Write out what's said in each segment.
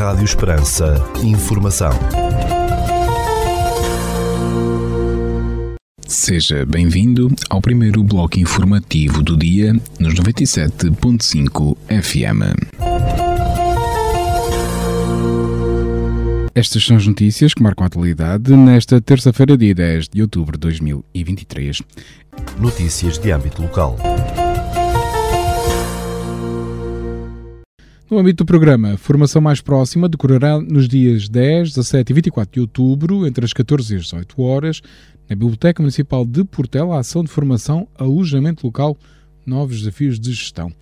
Rádio Esperança. Informação. Seja bem-vindo ao primeiro bloco informativo do dia nos 97.5 FM. Estas são as notícias que marcam a atualidade nesta terça-feira, dia 10 de outubro de 2023. Notícias de âmbito local. No âmbito do programa, formação mais próxima decorrerá nos dias 10, 17 e 24 de outubro, entre as 14 e as 18 horas, na Biblioteca Municipal de Portela, a ação de formação Alojamento Local, Novos Desafios de Gestão.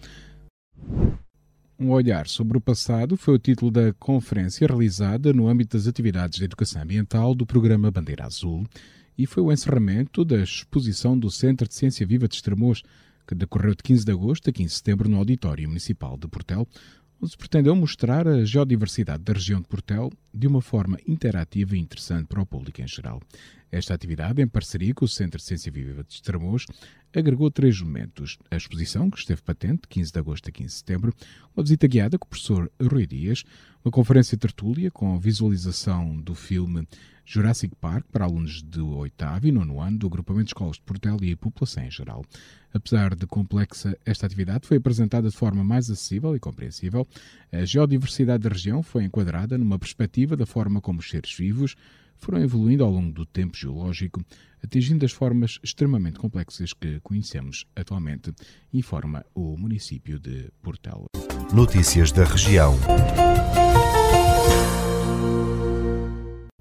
Um olhar sobre o passado foi o título da conferência realizada no âmbito das atividades de educação ambiental do programa Bandeira Azul e foi o encerramento da exposição do Centro de Ciência Viva de Estremoz, que decorreu de 15 de agosto a 15 de setembro no Auditório Municipal de Portel, onde se pretendeu mostrar a geodiversidade da região de Portel de uma forma interativa e interessante para o público em geral. Esta atividade, em parceria com o Centro de Ciência Viva de Estremoz, agregou três momentos. A exposição, que esteve patente, 15 de agosto a 15 de setembro, uma visita guiada com o professor Rui Dias, uma conferência tertúlia com visualização do filme Jurassic Park para alunos do oitavo e nono ano do agrupamento de escolas de Portel e a população em geral. Apesar de complexa, esta atividade foi apresentada de forma mais acessível e compreensível. A geodiversidade da região foi enquadrada numa perspectiva da forma como os seres vivos foram evoluindo ao longo do tempo geológico, atingindo as formas extremamente complexas que conhecemos atualmente, informa o município de Portel. Notícias da região.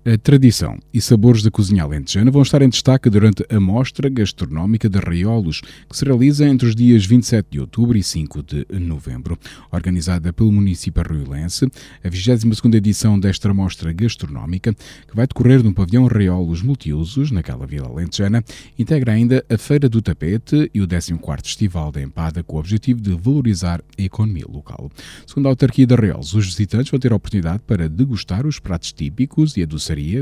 A tradição e sabores da cozinha alentejana vão estar em destaque durante a Mostra Gastronómica de Raiolos, que se realiza entre os dias 27 de outubro e 5 de novembro. Organizada pelo município arruilense, a 22ª edição desta Mostra Gastronómica, que vai decorrer no pavilhão Raiolos Multiusos, naquela vila alentejana, integra ainda a Feira do Tapete e o 14º Festival da Empada, com o objetivo de valorizar a economia local. Segundo a autarquia de Raiolos, os visitantes vão ter a oportunidade para degustar os pratos típicos e a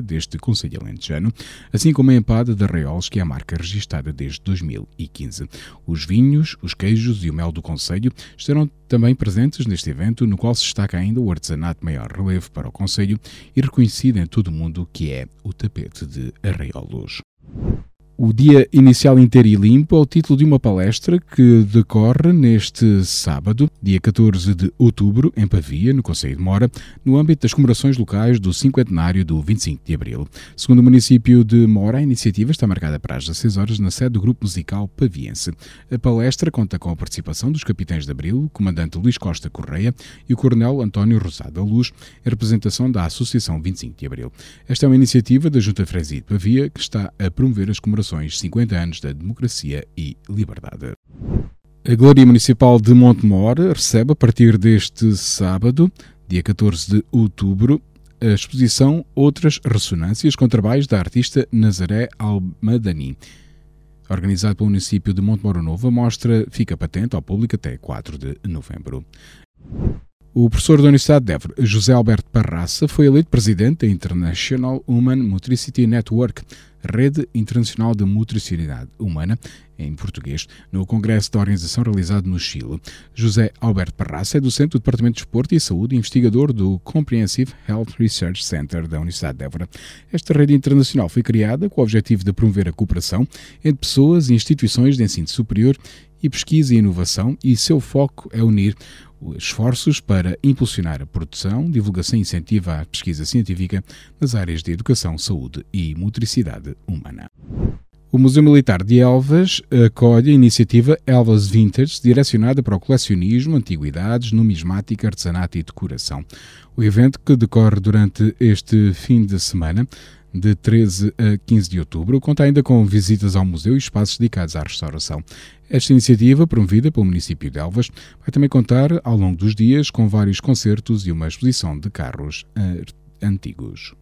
deste Conselho Alentejano, assim como a empada de Arraiolos, que é a marca registada desde 2015. Os vinhos, os queijos e o mel do Conselho estarão também presentes neste evento, no qual se destaca ainda o artesanato maior relevo para o Conselho e reconhecido em todo o mundo, que é o tapete de Arraiolos. O Dia Inicial Inteiro e Limpo é o título de uma palestra que decorre neste sábado, dia 14 de outubro, em Pavia, no Conselho de Mora, no âmbito das comemorações locais do cinquentenário do 25 de Abril. Segundo o município de Mora, a iniciativa está marcada para as 16 horas na sede do Grupo Musical Paviense. A palestra conta com a participação dos capitães de Abril, o comandante Luís Costa Correia e o coronel António Rosada Luz, em representação da Associação 25 de Abril. Esta é uma iniciativa da Junta Fresia de Pavia que está a promover as comemorações 50 anos da democracia e liberdade. A Glória Municipal de Montemor recebe, a partir deste sábado, dia 14 de outubro, a exposição Outras Ressonâncias com trabalhos da artista Nazaré Almadani. Organizado pelo município de Montemor Novo, a mostra fica patente ao público até 4 de novembro. O professor da Universidade de Évora, José Alberto Parraça, foi eleito presidente da International Human Motricity Network, Rede Internacional de Motricidade Humana, em português, no Congresso da Organização realizado no Chile. José Alberto Parraça é docente do Departamento de Desporto e Saúde e investigador do Comprehensive Health Research Center da Universidade de Évora. Esta rede internacional foi criada com o objetivo de promover a cooperação entre pessoas e instituições de ensino superior e pesquisa e inovação, e seu foco é unir esforços para impulsionar a produção, divulgação e incentivo à pesquisa científica nas áreas de educação, saúde e motricidade humana. O Museu Militar de Elvas acolhe a iniciativa Elvas Vintage, direcionada para o colecionismo, antiguidades, numismática, artesanato e decoração. O evento, que decorre durante este fim de semana, de 13 a 15 de outubro, conta ainda com visitas ao museu e espaços dedicados à restauração. Esta iniciativa, promovida pelo município de Elvas, vai também contar, ao longo dos dias, com vários concertos e uma exposição de carros antigos.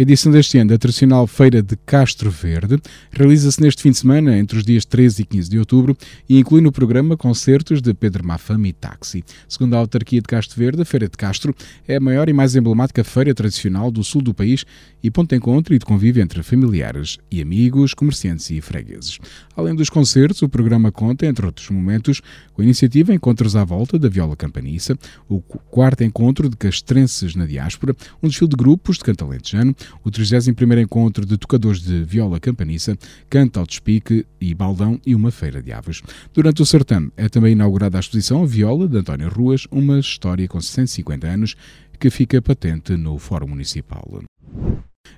A edição deste ano da tradicional Feira de Castro Verde realiza-se neste fim de semana, entre os dias 13 e 15 de outubro, e inclui no programa concertos de Pedro Mafama e Táxi. Segundo a autarquia de Castro Verde, a Feira de Castro é a maior e mais emblemática feira tradicional do sul do país e ponto de encontro e de convívio entre familiares e amigos, comerciantes e fregueses. Além dos concertos, o programa conta, entre outros momentos, com a iniciativa Encontros à Volta da Viola Campaniça, o quarto encontro de castrenses na diáspora, um desfile de grupos de canto alentejano, o 31º encontro de tocadores de viola campaniça, canto ao despique e baldão e uma feira de aves. Durante o certame é também inaugurada a exposição A Viola de António Ruas, uma história com 150 anos que fica patente no Fórum Municipal.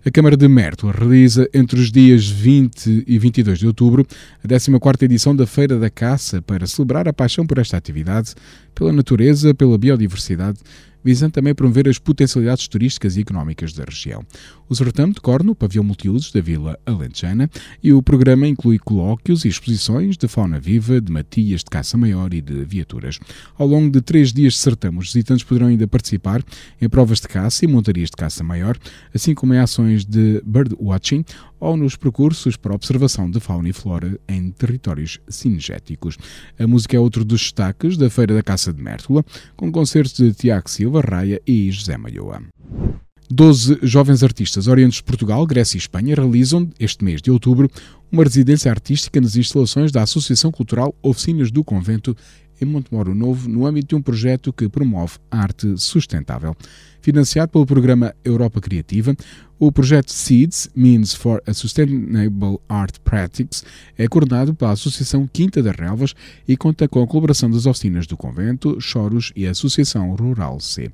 A Câmara de Mértola realiza entre os dias 20 e 22 de outubro a 14ª edição da Feira da Caça para celebrar a paixão por esta atividade, pela natureza, pela biodiversidade visando também promover as potencialidades turísticas e económicas da região. O certame decorre no pavilhão multiusos da Vila Alentejana e o programa inclui colóquios e exposições de fauna viva, de matias de caça maior e de viaturas. Ao longo de três dias de certame, os visitantes poderão ainda participar em provas de caça e montarias de caça maior, assim como em ações de birdwatching ou nos percursos para observação de fauna e flora em territórios cinegéticos. A música é outro dos destaques da Feira da Caça de Mértola, com concertos de Tiago Silva, Raia e José Malhoa. Doze jovens artistas oriundos de Portugal, Grécia e Espanha realizam, este mês de outubro, uma residência artística nas instalações da Associação Cultural Oficinas do Convento em Montemoro Novo, no âmbito de um projeto que promove arte sustentável. Financiado pelo programa Europa Criativa, o projeto SEEDS, Means for a Sustainable Art Practice, é coordenado pela Associação Quinta das Relvas e conta com a colaboração das oficinas do Convento, Choros e a Associação Rural C.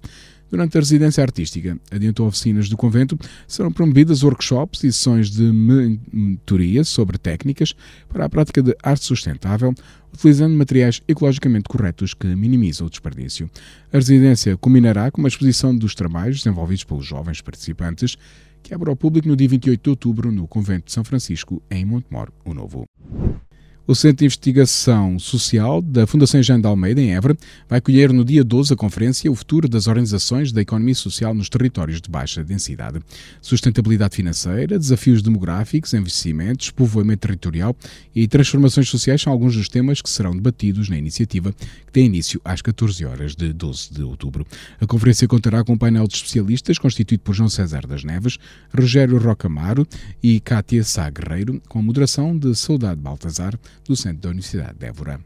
Durante a residência artística, adiantou oficinas do convento, serão promovidas workshops e sessões de mentoria sobre técnicas para a prática de arte sustentável, utilizando materiais ecologicamente corretos que minimizam o desperdício. A residência culminará com uma exposição dos trabalhos desenvolvidos pelos jovens participantes, que abre ao público no dia 28 de outubro no Convento de São Francisco, em Montemor, o Novo. O Centro de Investigação Social da Fundação Jean de Almeida, em Évora, vai colher no dia 12 a conferência O Futuro das Organizações da Economia Social nos Territórios de Baixa Densidade. Sustentabilidade financeira, desafios demográficos, investimentos, povoamento territorial e transformações sociais são alguns dos temas que serão debatidos na iniciativa, que tem início às 14 horas de 12 de outubro. A conferência contará com um painel de especialistas constituído por João César das Neves, Rogério Rocamaro e Cátia Sá Guerreiro, com a moderação de Saudade Baltazar, do Centro da Universidade de Évora.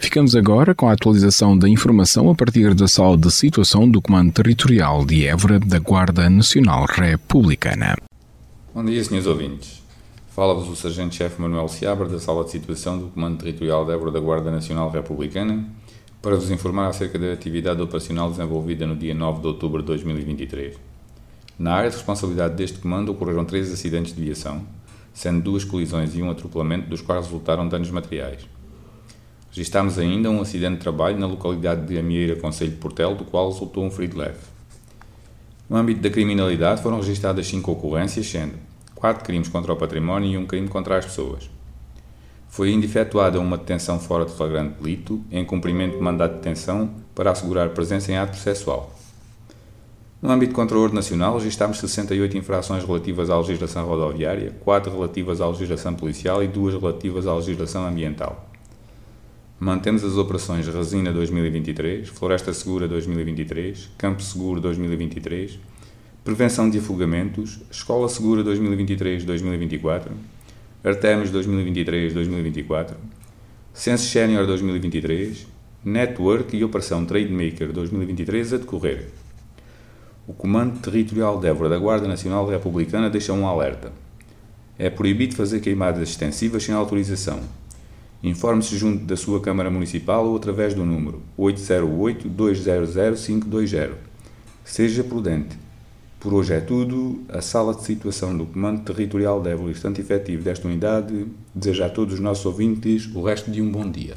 Ficamos agora com a atualização da informação a partir da sala de situação do Comando Territorial de Évora da Guarda Nacional Republicana. Bom dia, senhores ouvintes. Fala-vos o Sargento-Chefe Manuel Seabra da Sala de Situação do Comando Territorial de Évora da Guarda Nacional Republicana para vos informar acerca da atividade operacional desenvolvida no dia 9 de outubro de 2023. Na área de responsabilidade deste comando ocorreram três acidentes de viação, sendo duas colisões e um atropelamento, dos quais resultaram danos materiais. Registámos ainda um acidente de trabalho na localidade de Amieira, Conselho de Portel, do qual resultou um ferido leve. No âmbito da criminalidade foram registadas cinco ocorrências, sendo quatro crimes contra o património e um crime contra as pessoas. Foi ainda efetuada uma detenção fora de flagrante delito, em cumprimento de mandato de detenção, para assegurar presença em ato processual. No âmbito de controle nacional, registámos 68 infrações relativas à legislação rodoviária, 4 relativas à legislação policial e 2 relativas à legislação ambiental. Mantemos as operações Resina 2023, Floresta Segura 2023, Campo Seguro 2023, Prevenção de Afogamentos, Escola Segura 2023-2024, Artemis 2023-2024, Sense Senior 2023, Network e Operação Trademaker 2023 a decorrer. O Comando Territorial de Évora da Guarda Nacional Republicana deixa um alerta. É proibido fazer queimadas extensivas sem autorização. Informe-se junto da sua Câmara Municipal ou através do número 808-200-520. Seja prudente. Por hoje é tudo. A sala de situação do Comando Territorial de Évora, instante efetivo desta unidade, deseja a todos os nossos ouvintes o resto de um bom dia.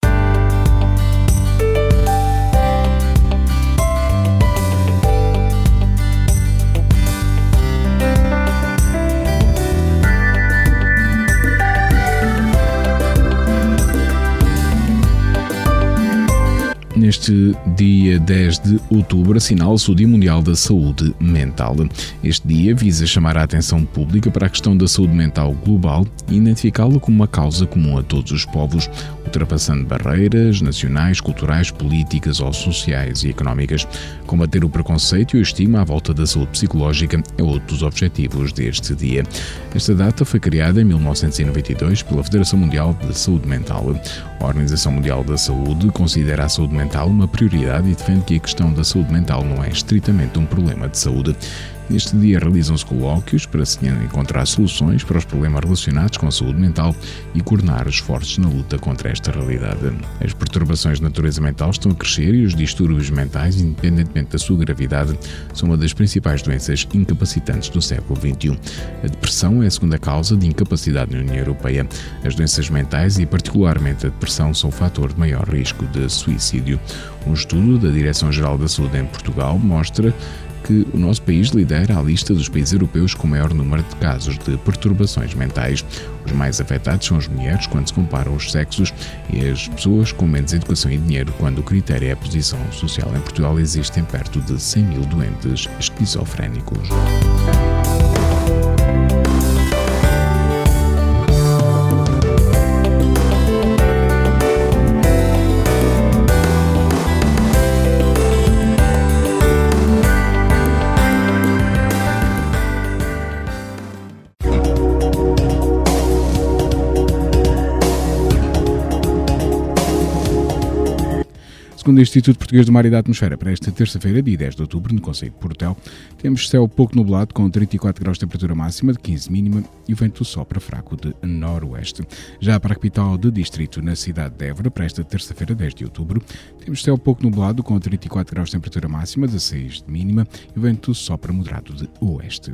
Neste dia 10 de outubro assinala-se o Dia Mundial da Saúde Mental. Este dia visa chamar a atenção pública para a questão da saúde mental global e identificá-la como uma causa comum a todos os povos, ultrapassando barreiras nacionais, culturais, políticas ou sociais e económicas. Combater o preconceito e o estigma à volta da saúde psicológica é outro dos objetivos deste dia. Esta data foi criada em 1992 pela Federação Mundial da Saúde Mental. A Organização Mundial da Saúde considera a saúde mental uma prioridade e defende que a questão da saúde mental não é estritamente um problema de saúde. Neste dia realizam-se colóquios para se encontrar soluções para os problemas relacionados com a saúde mental e coordenar esforços na luta contra esta realidade. As perturbações de natureza mental estão a crescer e os distúrbios mentais, independentemente da sua gravidade, são uma das principais doenças incapacitantes do século XXI. A depressão é a segunda causa de incapacidade na União Europeia. As doenças mentais e, particularmente, a depressão são o fator de maior risco de suicídio. Um estudo da Direção-Geral da Saúde em Portugal mostra que o nosso país lidera a lista dos países europeus com maior número de casos de perturbações mentais. Os mais afetados são as mulheres quando se comparam os sexos e as pessoas com menos educação e dinheiro quando o critério é a posição social. Em Portugal existem perto de 100 mil doentes esquizofrénicos. Segundo o Instituto Português do Mar e da Atmosfera, para esta terça-feira, dia 10 de outubro, no Conselho de Portel, temos céu pouco nublado com 34 graus de temperatura máxima, de 15 mínima e o vento sopra fraco de noroeste. Já para a capital do distrito, na cidade de Évora, para esta terça-feira, 10 de outubro, temos céu pouco nublado com 34 graus de temperatura máxima, 16 de mínima e o vento sopra moderado de oeste.